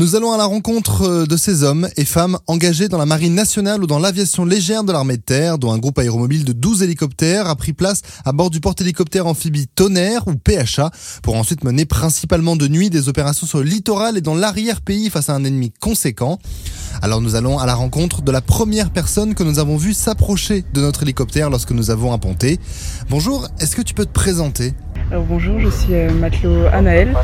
Nous allons à la rencontre euh, de ces hommes et femmes engagés dans la marine nationale ou dans l'aviation légère de l'armée de terre, dont un groupe aéromobile de 12 hélicoptères a pris place à bord du porte-hélicoptère amphibie Tonnerre ou PHA pour ensuite mener principalement de nuit des opérations sur le littoral et dans l'arrière-pays face à un ennemi conséquent. Alors nous allons à la rencontre de la première personne que nous avons vue s'approcher de notre hélicoptère lorsque nous avons apponté. Bonjour, est-ce que tu peux te présenter? Alors bonjour, je suis euh, matelot Anaël.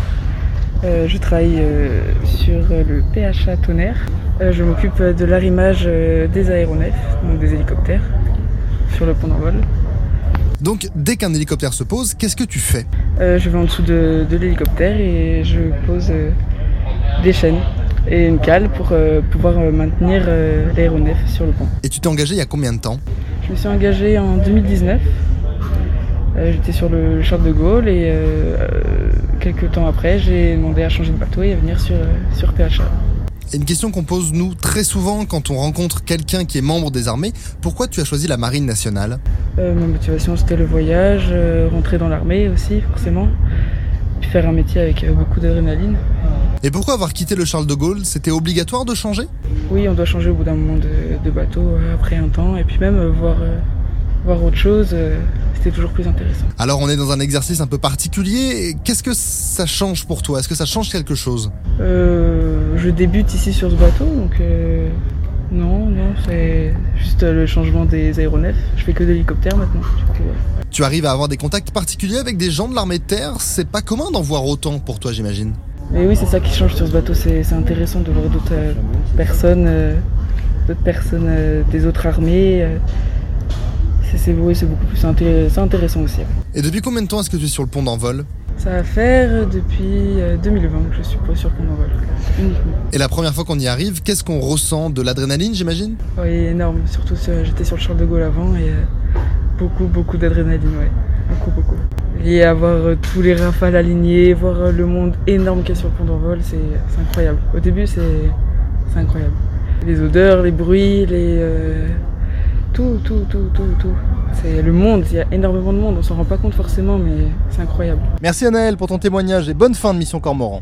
Euh, je travaille euh, sur le PHA Tonnerre. Euh, je m'occupe de l'arrimage euh, des aéronefs, donc des hélicoptères, sur le pont d'envol. Donc dès qu'un hélicoptère se pose, qu'est-ce que tu fais? Euh, je vais en dessous de, de l'hélicoptère et je pose euh, des chaînes et une cale pour euh, pouvoir euh, maintenir euh, l'aéronef sur le pont. Et tu t'es engagé il y a combien de temps? Je me suis engagée en 2019. Euh, J'étais sur le Charles de Gaulle et euh, euh, quelques temps après, j'ai demandé à changer de bateau et à venir sur, euh, sur PHA. Une question qu'on pose nous très souvent quand on rencontre quelqu'un qui est membre des armées, pourquoi tu as choisi la marine nationale? Euh, ma motivation c'était le voyage, euh, rentrer dans l'armée aussi forcément, puis faire un métier avec euh, beaucoup d'adrénaline. Et pourquoi avoir quitté le Charles de Gaulle? C'était obligatoire de changer? Oui, on doit changer au bout d'un moment de, de bateau après un temps. Et puis même voir, voir autre chose, c'était toujours plus intéressant. Alors on est dans un exercice un peu particulier, et qu'est-ce que ça change pour toi? Est-ce que ça change quelque chose? Euh, je débute ici sur ce bateau donc euh, non, non, c'est juste le changement des aéronefs. Je fais que d'hélicoptères maintenant. du coup, ouais. Tu arrives à avoir des contacts particuliers avec des gens de l'armée de terre? C'est pas commun d'en voir autant pour toi j'imagine. Mais oui, c'est ça qui change sur ce bateau, c'est intéressant de voir d'autres euh, personnes, euh, d'autres personnes des autres armées. Euh. c'est c'est beaucoup plus intéressant aussi. Et depuis combien de temps est-ce que tu es sur le pont d'envol? Ça va faire depuis euh, 2020 que je suis pas sur pont d'envol, uniquement. Et la première fois qu'on y arrive, qu'est-ce qu'on ressent De l'adrénaline j'imagine? Oui, énorme, surtout sur- j'étais sur le Charles de Gaulle avant et euh, beaucoup, beaucoup d'adrénaline, ouais. Beaucoup, beaucoup. Et avoir euh, tous les rafales alignés, voir euh, le monde énorme qu'il y a sur le pont d'envol, c'est incroyable. Au début, c'est c'est incroyable. Les odeurs, les bruits, les. euh, tout, tout, tout, tout, tout. C'est le monde, il y a énormément de monde, on s'en rend pas compte forcément, mais c'est incroyable. Merci Anaël pour ton témoignage et bonne fin de mission Cormoran.